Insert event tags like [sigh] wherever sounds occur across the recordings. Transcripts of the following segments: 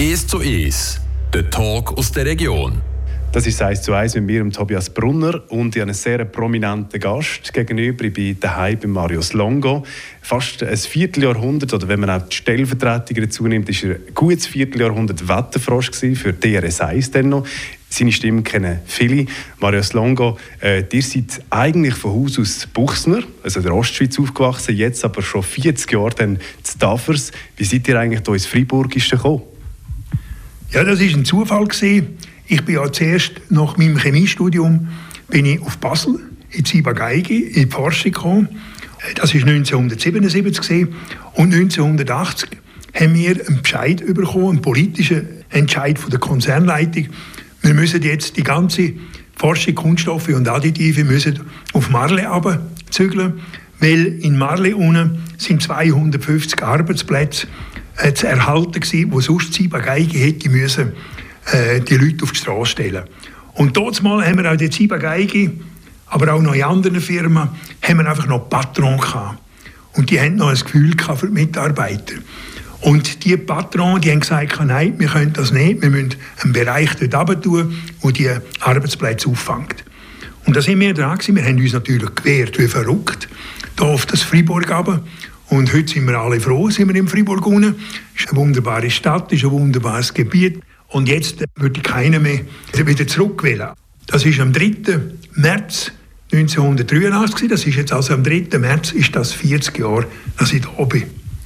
1 zu 1, der Talk aus der Region. Das ist 1 zu 1 mit mir, Tobias Brunner. Und ich habe einen sehr prominenten Gast gegenüber. Ich bin daheim bei Marius Longo. Fast ein Vierteljahrhundert, oder wenn man auch die Stellvertretung dazu nimmt, ist er ein gutes Vierteljahrhundert Wetterfrosch für DRS 1 dann noch. Seine Stimme kennen viele. Marius Longo, äh, ihr seid eigentlich von Haus aus Buchsner, also der Ostschweiz aufgewachsen, jetzt aber schon 40 Jahre dann zu Tafers. Wie seid ihr eigentlich hier ins Freiburgische gekommen? Ja, das war ein Zufall. Gewesen. Ich bin ja zuerst nach meinem Chemiestudium bin ich auf Basel in Zibageige in die Forschung gekommen. Das war 1977 gewesen. und 1980 haben wir einen Bescheid bekommen, einen politischen Entscheid von der Konzernleitung. Wir müssen jetzt die ganze Forschung Kunststoffe und Additive müssen auf Marle abzügeln, weil in Marle unten sind 250 Arbeitsplätze zu erhalten gewesen, wo sonst Zibageige hätte müssen äh, die Leute auf die Straße stellen. Und dort mal haben wir auch die Ziba Geige, aber auch noch in anderen Firmen, haben wir einfach noch Patron gehabt. Und die haben noch ein Gefühl für die Mitarbeiter. Und die Patrons, die haben gesagt, nein, wir können das nicht, wir müssen einen Bereich dort tun, der die Arbeitsplätze auffängt. Und da sind wir dran gewesen. Wir haben uns natürlich gewehrt, wie verrückt, hier auf das Freiburg runter. Und heute sind wir alle froh, sind wir in Freiburg unten. Es ist eine wunderbare Stadt, ist ein wunderbares Gebiet. Und jetzt würde keiner mehr wieder zurückwählen. Das ist am 3. März 1983. Das ist jetzt also am 3. März ist das 40 Jahre, dass ich da bin.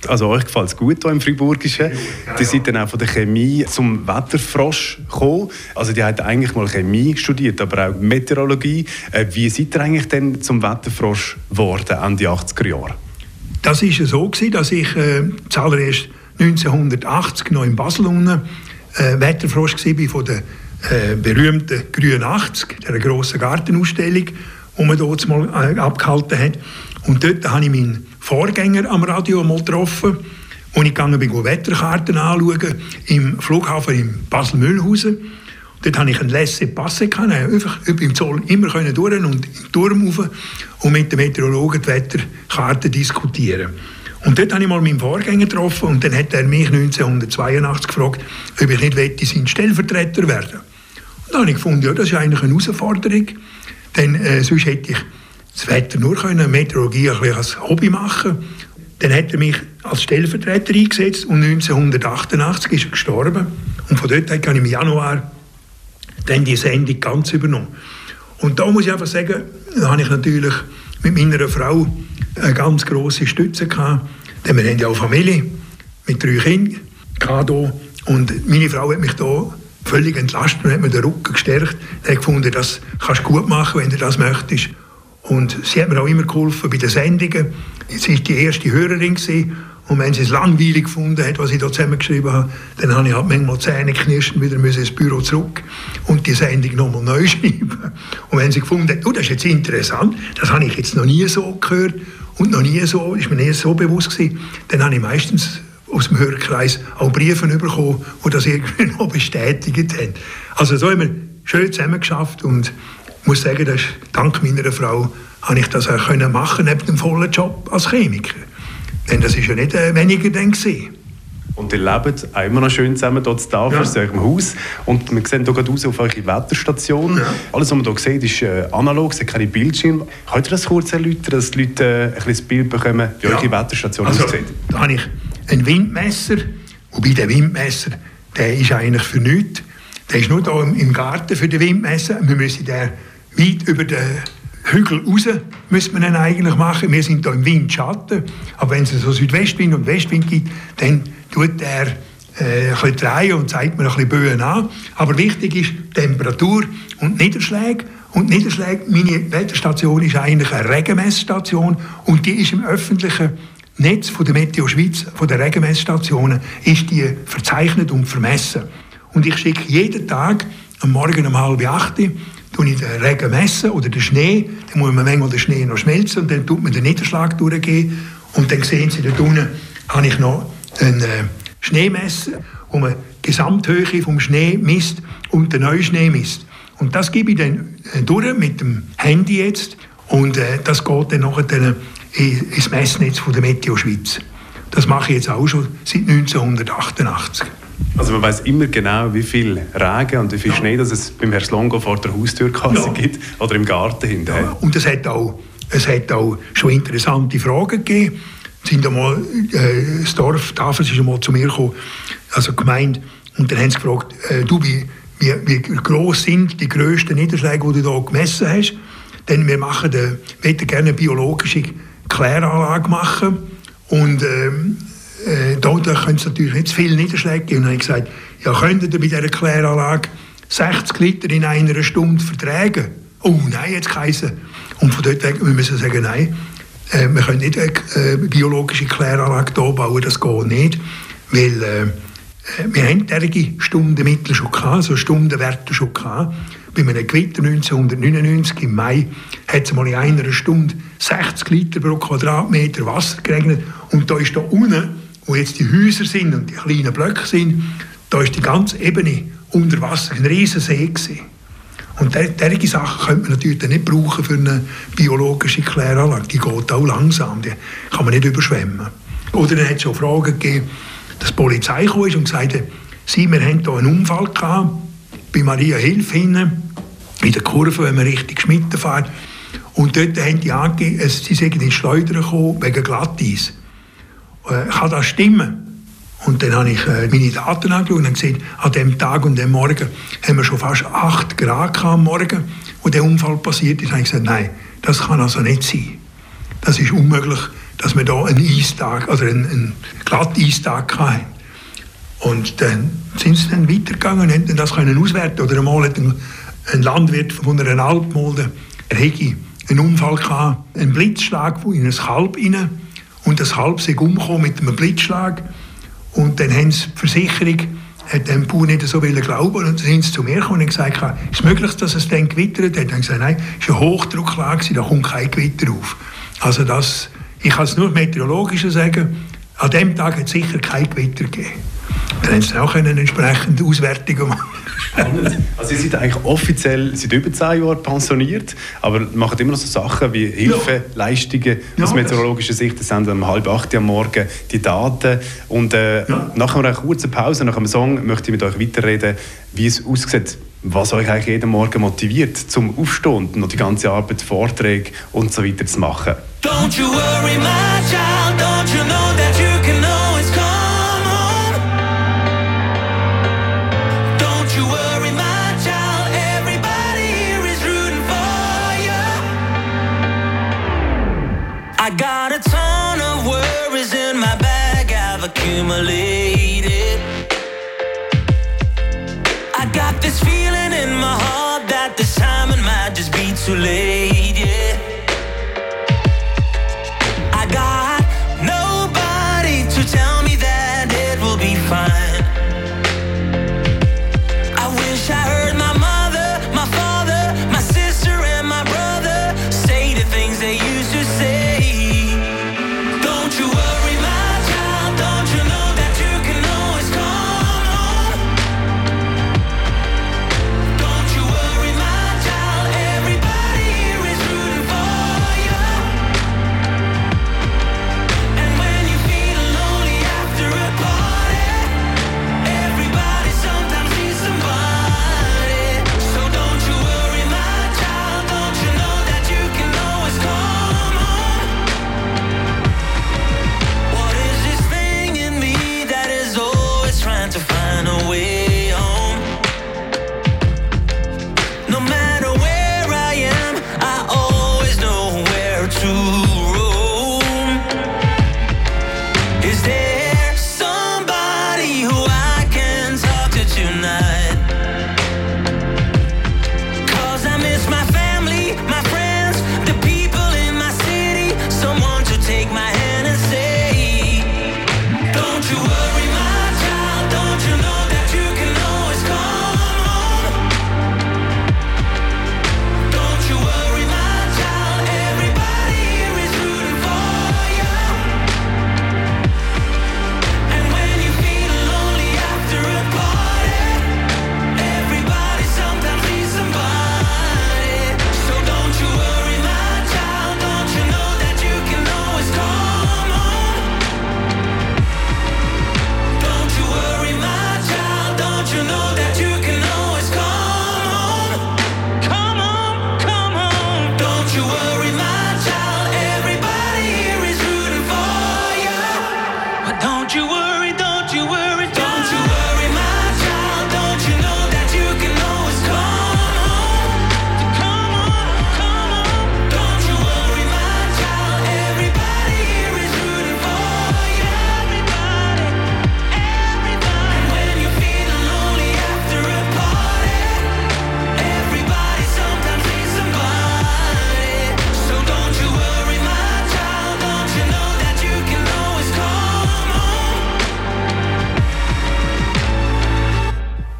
Also euch gefällt es gut hier im Friburgischen. Ja, ja. Die sind dann auch von der Chemie zum Wetterfrosch gekommen. Also die hat eigentlich mal Chemie studiert, aber auch Meteorologie. Äh, wie seid ihr eigentlich denn zum Wetterfrosch geworden, Ende 80er Jahre? Das war so, dass ich äh, zuallererst 1980 noch in Basel unten äh, Wetterfrosch war von der äh, berühmten Grünen 80, der grossen Gartenausstellung, die man dort mal äh, abgehalten hat. Und dort habe ich meinen Vorgänger am Radio mal getroffen und ich bin Wetterkarten anschauen im Flughafen in Basel-Mühlhausen. Dort hatte ich einen Laissez-Passer, einfach im Zoll immer durch und im Turm rauf und mit den Meteorologen die Wetterkarten diskutieren. Und dort habe ich mal meinen Vorgänger getroffen und dann hat er mich 1982 gefragt, ob ich nicht wette, sein Stellvertreter werden Und dann habe ich gefunden, ja, das ist eigentlich eine Herausforderung, denn äh, sonst hätte ich das Wetter nur können, Meteorologie ein bisschen als Hobby machen Dann hat er mich als Stellvertreter eingesetzt und 1988 ist er gestorben. Und von dort habe ich im Januar dann die Sendung ganz übernommen. Und da muss ich einfach sagen, da habe ich natürlich mit meiner Frau eine ganz grosse Stütze gehabt. Denn wir haben ja auch Familie mit drei Kindern. Und meine Frau hat mich da völlig entlastet und hat mir den Rücken gestärkt. Ich habe gefunden, das kannst du gut machen, wenn du das möchtest. Und sie hat mir auch immer geholfen bei den Sendungen. Sie war die erste Hörerin gewesen. Und wenn sie es langweilig gefunden hat, was ich da zusammengeschrieben habe, dann habe ich halt manchmal Zähne knirschen, wieder ins Büro zurück und die Sendung nochmal neu [laughs] schreiben. Und wenn sie gefunden hat, oh, das ist jetzt interessant, das habe ich jetzt noch nie so gehört und noch nie so, ist mir nie so bewusst gewesen, dann habe ich meistens aus dem Hörkreis auch Briefe bekommen, die das irgendwie [laughs] noch bestätigt haben. Also so haben wir schön zusammen geschafft und ich muss sagen, dass dank meiner Frau habe ich das auch machen neben dem vollen Job als Chemiker. Denn das ist ja nicht äh, weniger dann gewesen. Und ihr lebt auch immer noch schön zusammen dort da ja. in eurem Haus. Und wir sehen hier gerade raus auf eure Wetterstation. Ja. Alles, was man hier sieht, ist äh, analog, es hat keine Bildschirme. Könnt ihr das kurz erläutern, dass die Leute äh, ein bisschen Bild bekommen, wie ja. eure Wetterstation also, aussieht? Da habe ich ein Windmesser. Wobei der Windmesser, der ist eigentlich für nichts. Der ist nur hier im Garten für den Windmesser. Wir müssen den weit über den Hügel raus müsste man ihn eigentlich machen. Wir sind hier im Windschatten. Aber wenn es so Südwestwind und Westwind gibt, dann tut er äh, ein bisschen drehen und zeigt mir ein bisschen Böen an. Aber wichtig ist Temperatur und Niederschläge. Und Niederschläge, meine Wetterstation ist eigentlich eine Regenmessstation und die ist im öffentlichen Netz von der Meteo Schweiz, von der Regenmessstationen, ist die verzeichnet und vermessen. Und ich schicke jeden Tag am Morgen um halb acht tue ich den Regen messen oder den Schnee, dann muss man manchmal den Schnee noch schmelzen und dann tut man den Niederschlag durchgehen und dann sehen Sie da unten, habe ich noch ein äh, Schneemesser, wo man die Gesamthöhe vom Schnee misst und den Neuschnee misst. Und das gebe ich dann äh, durch mit dem Handy jetzt und äh, das geht dann nachher dann ins Messnetz von der Meteo Schweiz. Das mache ich jetzt auch schon seit 1988. Also man weiß immer genau, wie viel Regen und wie viel ja. Schnee das es beim Herrn Slongo vor der Haustürkasse ja. gibt oder im Garten hinterher. Ja. Und es hat, auch, es hat auch schon interessante Fragen gegeben. Sind einmal, äh, das Dorf Tafels ist einmal zu mir gekommen, also gemeint, und dann haben sie gefragt, äh, du, wie, wie, wie groß sind die grössten Niederschläge, die du hier gemessen hast? Denn wir machen eine, gerne eine biologische Kläranlage machen und ähm, äh, da, können es natürlich zu viele Niederschläge geben. Und dann habe ich gesagt, ja, könntet ihr bei dieser Kläranlage 60 Liter in einer Stunde vertragen? Oh nein, jetzt geheißen. Und von dort weg müssen wir sagen, nein, äh, wir können nicht eine äh, biologische Kläranlage hier bauen, das geht nicht, weil äh, wir haben derige Stundenmittel schon gehabt, also Stundenwerte schon gehabt. Bei einem Gewitter 1999 im Mai hat es mal in einer Stunde 60 Liter pro Quadratmeter Wasser geregnet und da ist da unten wo jetzt die Häuser sind und die kleinen Blöcke sind, da ist die ganze Ebene unter Wasser ein riesen See gewesen. Und solche Sachen könnte man natürlich nicht brauchen für eine biologische Kläranlage. Die geht auch langsam, die kann man nicht überschwemmen. Oder dann hat es schon Fragen gegeben, dass die Polizei kam und gesagt hat, Sie, wir haben hier einen Unfall gehabt, bei Maria Hilf hinten, in der Kurve, wenn man richtig Schmitten fährt. Und dort haben die angegeben, sie seien in Schleudern gekommen wegen Glatteis kann das stimmen? Und dann habe ich äh, meine Daten angeschaut und gesehen, an dem Tag und dem Morgen haben wir schon fast 8 Grad am Morgen, wo der Unfall passiert ist. Und habe ich gesagt, nein, das kann also nicht sein. Das ist unmöglich, dass wir da einen Eistag, also einen, einen Glatteistag hatten. Und dann sind sie dann weitergegangen und haben das können auswerten Oder einmal hat ein, ein Landwirt von einer Alpmulde, er einen Unfall gehabt, einen Blitzschlag in ein Kalb hinein und das Halb sei umgekommen mit einem Blitzschlag. Und dann haben sie die Versicherung hat dem Bauer nicht so glauben und dann sind sie zu mir gekommen und gesagt, ist es möglich, dass es dann gewittert hat? Dann haben gesagt, nein, es war eine Hochdrucklage, da kommt kein Gewitter auf. Also das, ich kann es nur meteorologisch sagen, an dem Tag hat es sicher kein Gewitter gegeben. Dann haben sie auch eine entsprechende Auswertung machen Spannend. [laughs] Also Sie sind eigentlich offiziell seit über zehn Jahren pensioniert, aber machen immer noch so Sachen wie Hilfeleistungen ja. aus meteorologischer Sicht. Das sind um halb acht am Morgen die Daten. Und äh, ja. nach einer kurzen Pause, nach einem Song, möchte ich mit euch weiterreden, wie es aussieht was euch eigentlich jeden Morgen motiviert, zum Aufstehen und noch die ganze Arbeit, Vorträge und so weiter zu machen. Don't you worry, my child,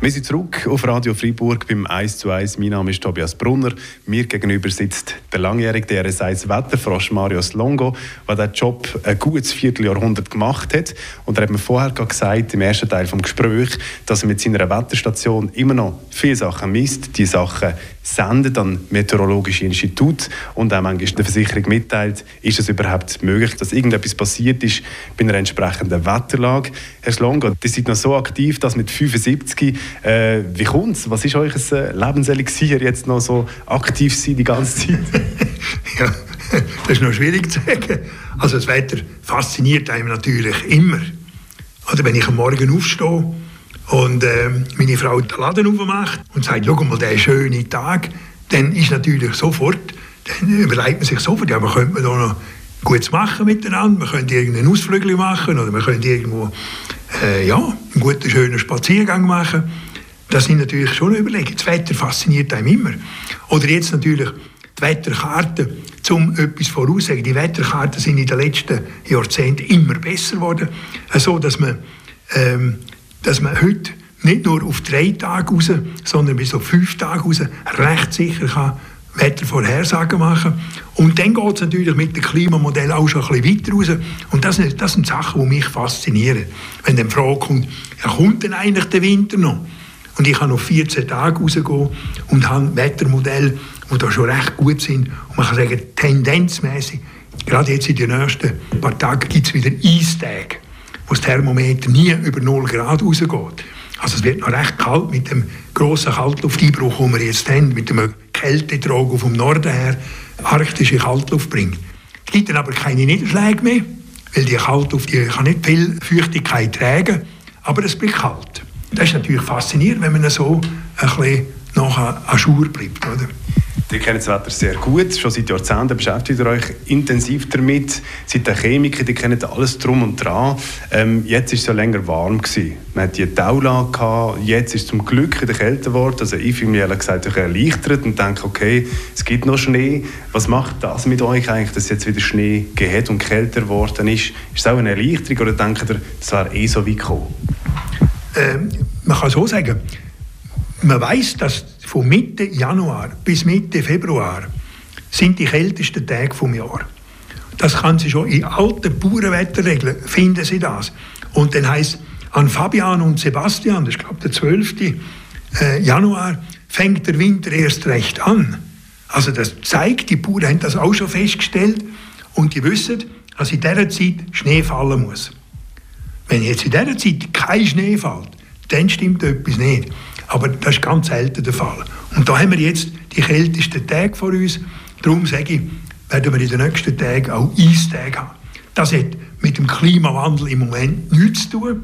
Wir sind zurück auf Radio Freiburg beim 1 zu 1. Mein Name ist Tobias Brunner. Mir gegenüber sitzt der langjährige DRS1 Wetterfrosch Marius Longo, der diesen Job ein gutes Vierteljahrhundert gemacht hat. Und er hat mir vorher gesagt, im ersten Teil des Gesprächs, dass er mit seiner Wetterstation immer noch viele Sachen misst. Die Sachen sendet an meteorologische Institut und auch manchmal der Versicherung mitteilt, ist es überhaupt möglich, dass irgendetwas passiert ist bei einer entsprechenden Wetterlage. Herr Slongo, Sie sind noch so aktiv, dass mit 75, äh, wie kommt es? Was ist euch ein Lebenselixier, jetzt noch so aktiv sein die ganze Zeit? [laughs] ja, [laughs] das ist noch schwierig zu sagen. Also das Wetter fasziniert einem natürlich immer. Oder wenn ich am Morgen aufstehe und äh, meine Frau den Laden aufmacht und sagt, schau mal, der schöne Tag, dann ist natürlich sofort, dann überlegt man sich sofort, ja, man könnte da noch Gutes machen miteinander, man könnte irgendeinen Ausflug machen oder man könnte irgendwo äh, ja, einen guten, schönen Spaziergang machen. Das sind natürlich schon Überlegungen. Das Wetter fasziniert einem immer. Oder jetzt natürlich die Wetterkarten, um etwas voraussagen. Die Wetterkarten sind in den letzten Jahrzehnten immer besser geworden, so dass man ähm, dass man heute nicht nur auf drei Tage raus, sondern bis auf fünf Tage raus recht sicher kann Wettervorhersagen machen Und dann geht es natürlich mit dem Klimamodell auch schon ein bisschen weiter raus. Und das, sind, das sind Sachen, die mich faszinieren. Wenn dann die Frage kommt, ja, kommt denn eigentlich der Winter noch? Und ich kann noch 14 Tage rausgehen und habe Wettermodelle, die da schon recht gut sind. Und man kann sagen, tendenzmäßig, gerade jetzt in den nächsten paar Tagen gibt es wieder Eistage wo das Thermometer nie über 0 Grad rausgeht. Also es wird noch recht kalt mit dem grossen Kaltlufteinbruch, den wir jetzt haben, mit dem Kältetrog vom Norden her, arktische Kaltluft bringt. Es gibt dann aber keine Niederschläge mehr, weil die Kaltluft die kann nicht viel Feuchtigkeit tragen, aber es bleibt kalt. Das ist natürlich faszinierend, wenn man so ein bisschen nachher an Schur bleibt. Oder? Ihr kennt das Wetter sehr gut, schon seit Jahrzehnten beschäftigt ihr euch intensiv damit. Seid der Chemiker, die kennen alles drum und dran. Ähm, jetzt ist es ja länger warm gewesen. Man hat die Taula jetzt ist es zum Glück wieder kälter geworden. Also ich fühle mich ehrlich gesagt erleichtert und denke, okay, es gibt noch Schnee. Was macht das mit euch eigentlich, dass jetzt wieder Schnee geht und kälter geworden ist? Ist es auch eine Erleichterung oder denkt ihr, das wäre eh so weit gekommen? Ähm, man kann so sagen, man weiß, dass von Mitte Januar bis Mitte Februar sind die kältesten Tage vom Jahr. Das kann Sie schon in alten Bauernwetterregeln finden Sie das. Und dann heißt an Fabian und Sebastian, das ist glaube der 12. Äh, Januar, fängt der Winter erst recht an. Also das zeigt, die Bauern haben das auch schon festgestellt und die wissen, dass in dieser Zeit Schnee fallen muss. Wenn jetzt in dieser Zeit kein Schnee fällt, dann stimmt etwas nicht. Aber das ist ganz selten der Fall. Und da haben wir jetzt die kältesten Tage vor uns. Darum sage ich, werden wir in den nächsten Tagen auch Eistage haben. Das hat mit dem Klimawandel im Moment nichts zu tun.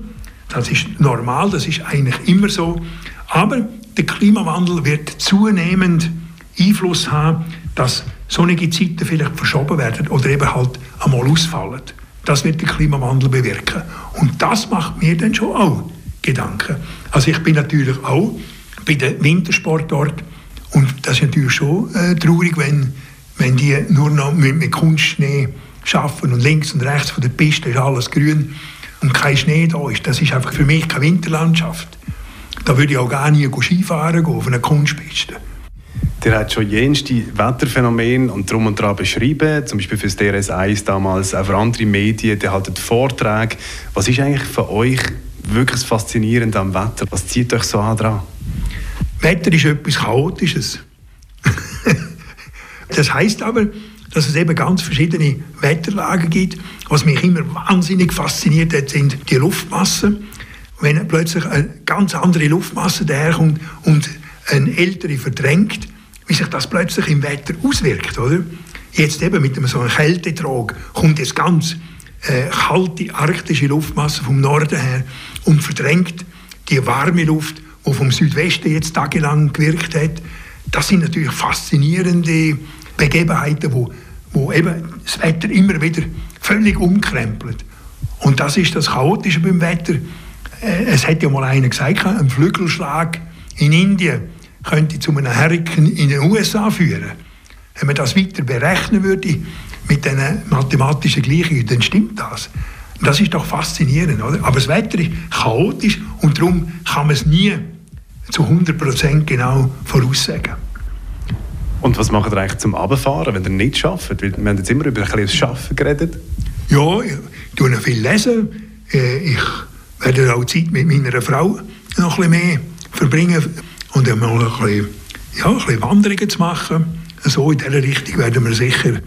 Das ist normal, das ist eigentlich immer so. Aber der Klimawandel wird zunehmend Einfluss haben, dass sonnige Zeiten vielleicht verschoben werden oder eben halt einmal ausfallen. Das wird der Klimawandel bewirken. Und das macht mir dann schon auch Gedanken. Also ich bin natürlich auch bei den Wintersportorten und das ist natürlich schon äh, traurig, wenn, wenn die nur noch mit, Kunstschnee schaffen und links und rechts von der Piste ist alles grün und kein Schnee da ist. Das ist einfach für mich keine Winterlandschaft. Da würde ich auch gar nie Skifahren gehen auf einer Kunstpiste. Der hat schon jenste Wetterphänomene und drum und dran beschrieben, zum Beispiel für das DRS1 damals, auch für andere Medien, der haltet Vorträge. Was ist eigentlich für euch wirklich faszinierend am Wetter? Was zieht euch so an dran? Wetter ist etwas Chaotisches. [laughs] das heißt aber, dass es eben ganz verschiedene Wetterlagen gibt. Was mich immer wahnsinnig fasziniert hat, sind die Luftmassen. Wenn plötzlich eine ganz andere Luftmasse daherkommt und eine ältere verdrängt, wie sich das plötzlich im Wetter auswirkt, oder? Jetzt eben mit so einem Kältetrag kommt jetzt ganz äh, kalte arktische Luftmasse vom Norden her und verdrängt die warme Luft, die vom Südwesten jetzt tagelang gewirkt hat. Das sind natürlich faszinierende Begebenheiten, wo, wo eben das Wetter immer wieder völlig umkrempelt. Und das ist das Chaotische beim Wetter. Äh, es hat ja mal einer gesagt, ein Flügelschlag in Indien könnte zu einem Hurrikan in den USA führen. Wenn man das weiter berechnen würde mit diesen mathematischen Gleichungen, dann stimmt das. Das ist doch faszinierend, oder? Aber das Wetter ist chaotisch und darum kann man es nie zu 100% genau voraussagen. Und was macht ihr eigentlich zum Abfahren, wenn ihr nicht arbeitet? Weil wir haben jetzt immer über ein bisschen das Arbeiten geredet. Ja, ich tue noch viel lesen. Äh, ich werde auch Zeit mit meiner Frau noch ein bisschen mehr verbringen und einmal ein bisschen, ja, ein bisschen Wanderungen zu machen. So in dieser Richtung werden wir sicher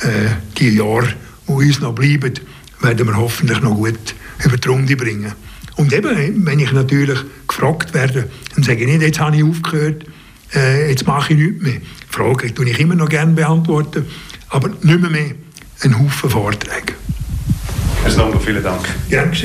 äh, die Jahre, die uns noch bleiben, werden wir hoffentlich noch gut über die Runde bringen. Und eben, wenn ich natürlich gefragt werde, dann sage ich nicht, jetzt habe ich aufgehört, äh, jetzt mache ich nichts mehr. Fragen tue ich immer noch gerne beantworten, aber nicht mehr, mehr einen Haufen Vorträge. Herr Slongo, vielen Dank. Gerne